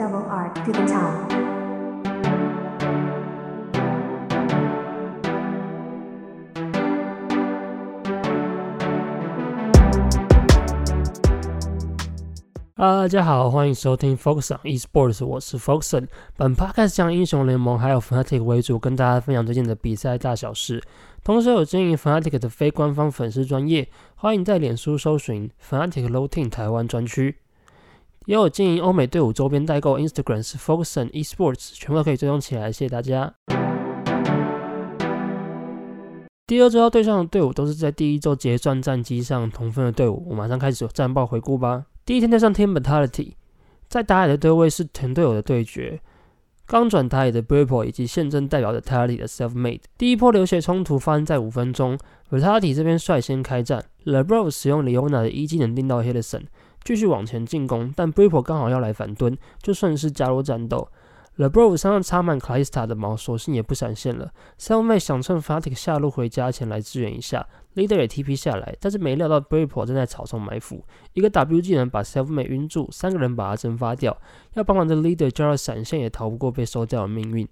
啊大家好，欢迎收听 Focus on Esports，我是 Foxon。本 podcast 将英雄联盟还有 Fnatic 为主，跟大家分享最近的比赛大小事。同时有经营 Fnatic 的非官方粉丝专业，欢迎在脸书搜寻 Fnatic Low Team 台湾专区。也有经营欧美队伍周边代购，Instagram 是 Focus on Esports，全部都可以追踪起来。谢谢大家。第二周要对上的队伍都是在第一周结算战绩上同分的队伍，我马上开始战报回顾吧。第一天对上 Team Mentality，在打野的对位是团队友的对决。刚转打野的 Bripple 以及现正代表的 Tali 的 Selfmade，第一波流血冲突发生在五分钟，Vitality 这边率先开战，LeBron 使用 Leona 的一技能盯到 h i l l s o n 继续往前进攻，但 b r i p o 刚好要来反蹲，就顺势加入战斗。LeBron 身上插满 Kalista 的毛，索性也不闪现了。Selfmade 想趁 fatic 下路回家前来支援一下。Leader 也 TP 下来，但是没料到 b r i p o 正在草丛埋伏，一个 W 技能把 Selfmade 晕住，三个人把他蒸发掉。要帮忙的 Leader 交了闪现，也逃不过被收掉的命运。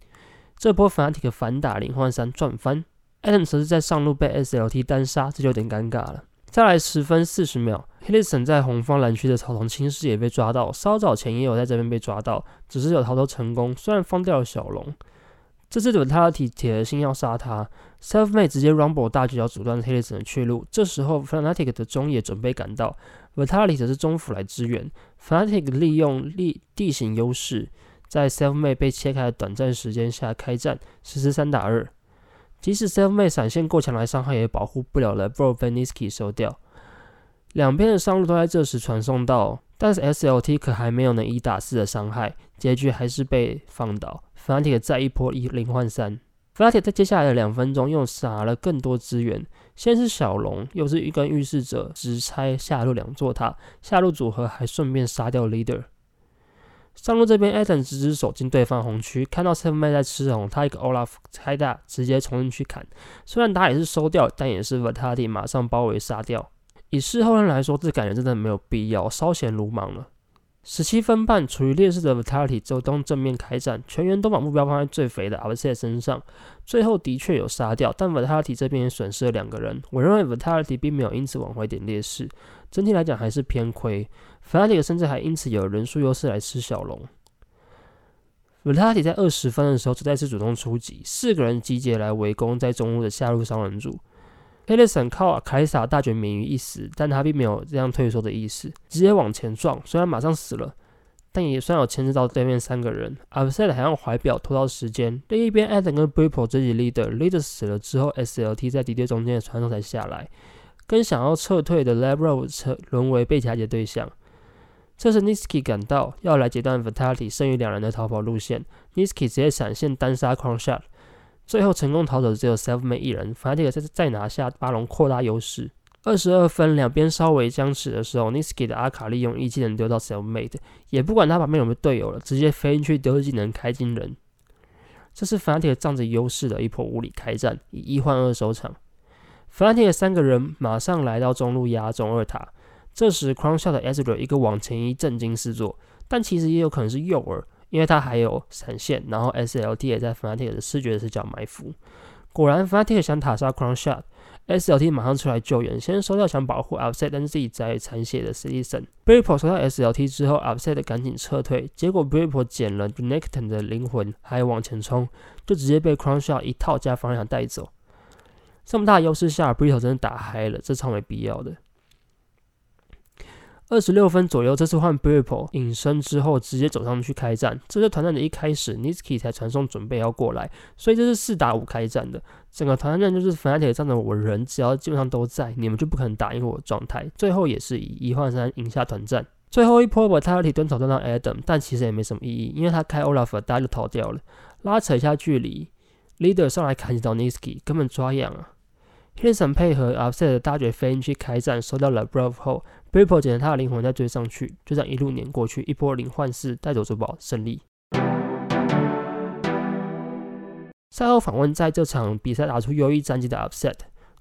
这波 Fnatic 反打零换三赚翻，Adam 则是在上路被 SLT 单杀，这就有点尴尬了。再来十分四十秒 Hilson 在红方蓝区的草丛侵蚀也被抓到，稍早前也有在这边被抓到，只是有逃脱成功，虽然放掉了小龙。这次的他的铁铁了心要杀他，Selfmade 直接 Rumble 大举要阻断 Hilson 的去路。这时候 Fnatic 的中野准备赶到，Vitality 则是中府来支援。Fnatic 利用地地形优势，在 Selfmade 被切开的短暂时间下开战，实施三打二。即使 Selfmade 闪现过强来伤害，也保护不了了 Bro Veniski 收掉。两边的伤路都在这时传送到，但是 SLT 可还没有能一打四的伤害，结局还是被放倒。Fnatic 再一波一零换三，Fnatic 在接下来的两分钟又撒了更多资源，先是小龙，又是一根预示者直拆下路两座塔，下路组合还顺便杀掉 Leader。上路这边 a d a m 直直走进对方红区，看到 Seven Man 在吃红，他一个 Olaf 开大，直接冲进去砍，虽然打也是收掉，但也是 Vitality 马上包围杀掉。以事后人来说，这感觉真的没有必要，稍显鲁莽了。十七分半，处于劣势的 Vitality 就东正面开战，全员都把目标放在最肥的 a v s e 身上。最后的确有杀掉，但 Vitality 这边也损失了两个人。我认为 Vitality 并没有因此挽回点劣势，整体来讲还是偏亏。Vitality 甚至还因此有人数优势来吃小龙。Vitality 在二十分的时候，再次主动出击，四个人集结来围攻在中路的下路商人组。H 利 l s o n 靠凯撒大绝免于一死，但他并没有这样退缩的意思，直接往前撞。虽然马上死了，但也算有牵制到对面三个人。阿布塞还用怀表拖到时间。另一边 a d a m 跟 Bripple 追击 Leader，Leader 死了之后，SLT 在敌对中间的传送才下来，跟想要撤退的 Lebro 车沦为被夹击对象。这时 Niski 赶到，要来截断 Vitality 剩余两人的逃跑路线。Niski 直接闪现单杀 Crown Shot。最后成功逃走的只有 Selfmade 一人，Fate 再再拿下巴龙扩大优势。二十二分，两边稍微僵持的时候，Niski 的阿卡利用一技能丢到 Selfmade，也不管他旁边有没有队友了，直接飞进去丢技能开金人。这是 Fnatic 仗着优势的一波无理开战，以一换二收场。Fnatic 三个人马上来到中路压中二塔，这时 Crown Shot 的 Ezreal 一个往前一震惊四座，但其实也有可能是诱饵。因为他还有闪现，然后 SLT 也在 Fnatic 的视觉视角埋伏。果然，Fnatic 想塔杀 Crown Shot，SLT 马上出来救援，先收掉想保护 Upset 但是自己在残血的 Citizen。Bripple 收到 SLT 之后，Upset 赶紧撤退，结果 Bripple 捡了 Necton 的灵魂，还往前冲，就直接被 Crown Shot 一套加方向带走。这么大优势下，Bripple 真的打嗨了，这超没必要的。二十六分左右，这次换 Brippo 隐身之后，直接走上去开战。这是团战的一开始，Niski 才传送准备要过来，所以这是四打五开战的。整个团战就是 Fnatic 仗着我人只要基本上都在，你们就不可能打赢我的状态。最后也是以一换三赢下团战。最后一波把 t a l i 蹲草蹲到 Adam，但其实也没什么意义，因为他开 Olaf，大家就逃掉了。拉扯一下距离，Leader 上来砍到 Niski，根本抓痒啊！Hilson 配合 Upset 的大绝飞去开战，收掉了 Brave 后，Brave 捡了他的灵魂再追上去，就这样一路碾过去，一波零换四带走珠宝胜利。赛后访问在这场比赛打出优异战绩的 Upset，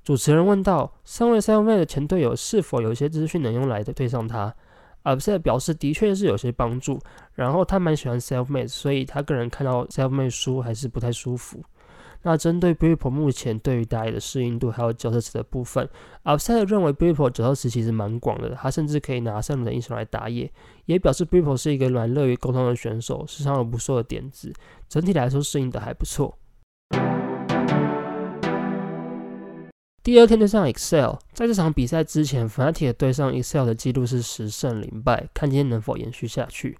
主持人问道：身为 Selfmade 的前队友，是否有一些资讯能用来的对上他 Upset 表示的确是有些帮助，然后他蛮喜欢 Selfmade，所以他个人看到 Selfmade 输还是不太舒服。那针对 b r i p o 目前对于打野的适应度还有角色池的部分，Upset 认为 b r i p o 角色池其实蛮广的，他甚至可以拿圣人的英雄来打野，也表示 b r i p o 是一个蛮乐于沟通的选手，时常有不错的点子，整体来说适应的还不错。第二天对上 Excel，在这场比赛之前，Fnatic 对上 Excel 的记录是十胜零败，看今天能否延续下去。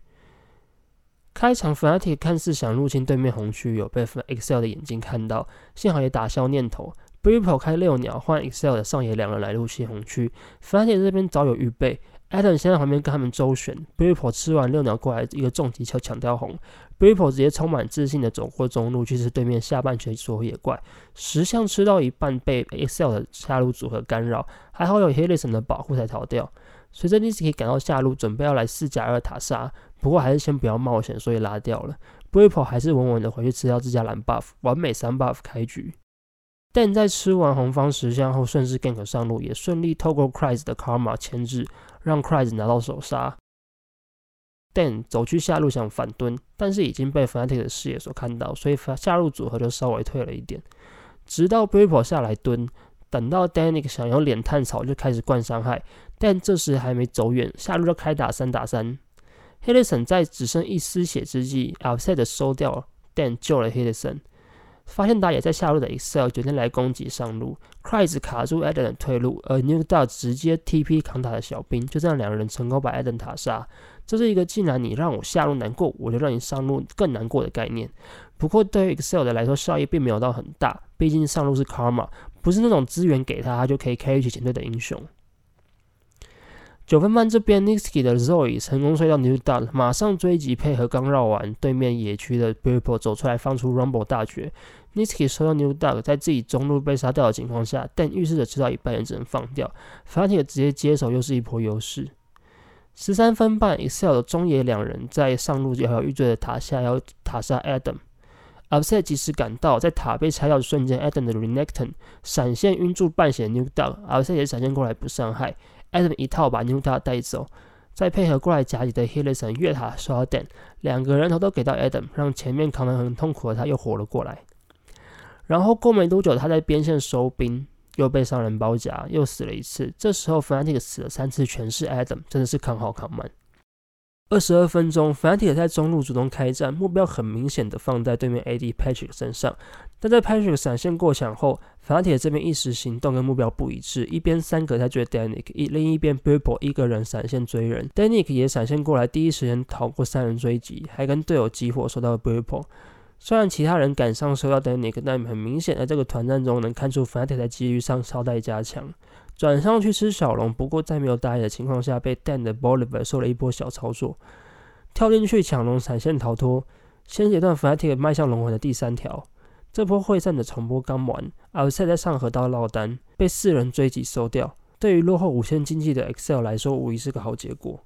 开场，Fnatic 看似想入侵对面红区，有被 Excel 的眼睛看到，幸好也打消念头。b r i p o 开六鸟换 Excel 的上野两人来入侵红区，Fnatic 这边早有预备。Adam 先在旁边跟他们周旋 b r i p o 吃完六鸟过来一个重击球抢掉红 b r i p o 直接充满自信的走过中路去吃对面下半区所有野怪，石像吃到一半被 Excel 的下路组合干扰，还好有 h i l i s o n 的保护才逃掉。随着 Niski 赶到下路，准备要来四加二塔杀，不过还是先不要冒险，所以拉掉了。b r i p o 还是稳稳的回去吃掉自家蓝 buff，完美三 buff 开局。但在吃完红方石像后，顺势 gank 上路，也顺利透过 Cris 的 Karma 牵制。让 Cris 拿到首杀，Dan 走去下路想反蹲，但是已经被 Fnatic 的视野所看到，所以下路组合就稍微退了一点。直到 b r i p o 下来蹲，等到 Danik 想用脸探草就开始灌伤害，但这时还没走远，下路就开打三打三。Hilson 在只剩一丝血之际，Outside 收掉 Dan 救了 Hilson 发现打野在下路的 Excel 决定来攻击上路 c r i s 卡住 Adam 的退路，而 New d o 直接 TP 扛塔的小兵，就这样两个人成功把 Adam 塔杀。这是一个既然你让我下路难过，我就让你上路更难过的概念。不过对于 Excel 的来说，效益并没有到很大，毕竟上路是 Karma，不是那种资源给他他就可以 carry 起全队的英雄。九分半这边 n i s k i 的 Zoe 成功睡到 New d o g 马上追击，配合刚绕完对面野区的 b i r p l e 走出来放出 Rumble 大绝。，Niski 收到 New Dog，在自己中路被杀掉的情况下，但预示着吃到一半也只能放掉。Fnatic 直接接手，又是一波优势。十三分半，Excel 的中野两人在上路就还有预坠的塔下要塔杀 Adam。Upset 及时赶到，在塔被拆掉的瞬间，Adam 的 Renekton 闪现晕住半血 New Dog，Upset 也闪现过来不伤害，Adam 一套把牛头带走，再配合过来夹击的 h i l l i s o n 越塔收到 Dan，两个人头都给到 Adam，让前面扛得很痛苦的他又活了过来。然后过没多久，他在边线收兵，又被商人包夹，又死了一次。这时候 Fnatic 死了三次，全是 Adam，真的是扛好扛满。二十二分钟，Fnatic 在中路主动开战，目标很明显的放在对面 AD Patrick 身上。但在 Patrick 闪现过墙后，Fnatic 这边一时行动跟目标不一致，一边三格在追 Danik，一另一边 b i b l e 一个人闪现追人，Danik 也闪现过来，第一时间逃过三人追击，还跟队友集火收到 b i b l e 虽然其他人赶上收到 Danik，但很明显在这个团战中能看出 Fnatic 在机遇上稍带加强，转上去吃小龙。不过在没有打野的情况下，被 Dan 的 Bolivar 受了一波小操作，跳进去抢龙闪现逃脱。先阶段 Fnatic 迈向龙魂的第三条，这波会战的重播刚完 a l s 在上河道落单，被四人追击收掉。对于落后五千经济的 Excel 来说，无疑是个好结果。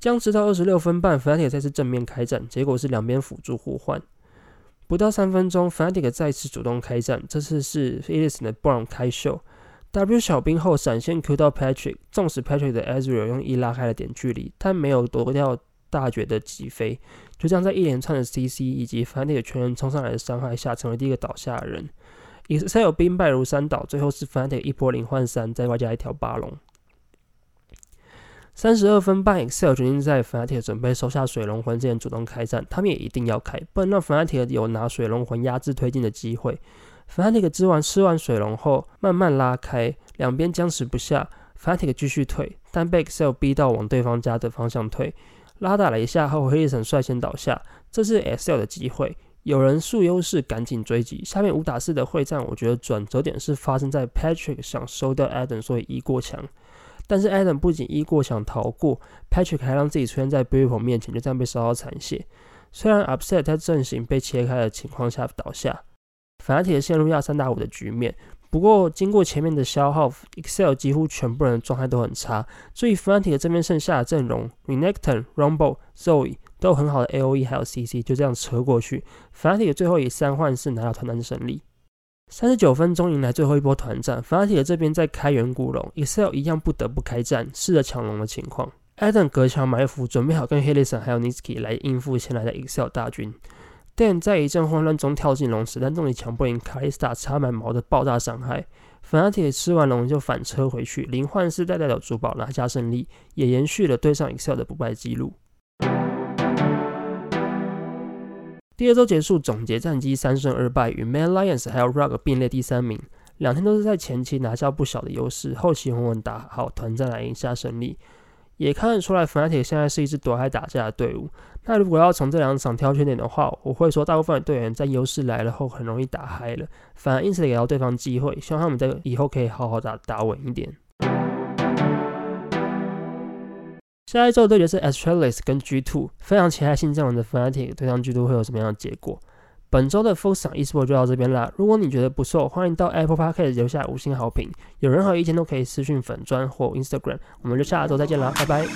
僵持到二十六分半，Fnatic 再次正面开战，结果是两边辅助互换。不到三分钟，Fnatic 再次主动开战，这次是 e l i s 的 Brown 开秀，W 小兵后闪现 Q 到 Patrick，纵使 Patrick 的 Ezreal 用 E 拉开了点距离，但没有夺掉大绝的击飞，就这样在一连串的 CC 以及 Fnatic 全员冲上来的伤害下，成为第一个倒下的人。Excel 兵败如山倒，最后是 Fnatic 一波零换三，再外加一条八龙。三十二分半，Excel 决定在 Fnatic 准备收下水龙魂之前主动开战，他们也一定要开，不能让 Fnatic 有拿水龙魂压制推进的机会。Fnatic 之完吃完水龙后，慢慢拉开，两边僵持不下，Fnatic 继续退，但被 Excel 逼到往对方家的方向退，拉打了一下后，黑夜神率先倒下，这是 Excel 的机会，有人树优势，赶紧追击。下面五打四的会战，我觉得转折点是发生在 Patrick 想收掉 Adam，所以移过墙。但是 Adam 不仅一过想逃过，Patrick 还让自己出现在 b i p o 面前，就这样被烧到残血。虽然 Upset 在阵型被切开的情况下倒下，反而铁陷入亚三打五的局面。不过经过前面的消耗，Excel 几乎全部人的状态都很差，所以 Fnatic 这边剩下的阵容 r e n e c t o n、Rumble、Zoe 都很好的 AOE 还有 CC，就这样扯过去，Fnatic 最后以三换四拿到团战胜利。三十九分钟迎来最后一波团战，法拉提的这边在开远古龙，Excel 一样不得不开战，试着抢龙的情况。Adam 隔墙埋伏，准备好跟 h i l l i s o n 还有 Niski 来应付前来的 Excel 大军。Dan 在一阵混乱中跳进龙池，但重力抢不赢卡莉斯塔插满毛的爆炸伤害。粉阿铁吃完龙就反车回去，零幻视带带走珠宝拿下胜利，也延续了对上 Excel 的不败记录。第二周结束，总结战绩三胜二败，与 Man Lions 还有 Rug 并列第三名。两天都是在前期拿下不小的优势，后期稳稳打好团战来赢下胜利。也看得出来，Fnatic 现在是一支躲开打架的队伍。那如果要从这两场挑缺点的话，我会说大部分的队员在优势来了后很容易打嗨了，反而因此给到对方机会，希望他们在以后可以好好打打稳一点。下一周的对决是 Astralis 跟 G Two，非常期待新阵容的 Fnatic 对上 G Two 会有什么样的结果。本周的 Focus on Esport 就到这边啦。如果你觉得不错，欢迎到 Apple Podcast 留下五星好评。有任何意见都可以私讯粉砖或 Instagram。我们就下周再见啦，拜拜。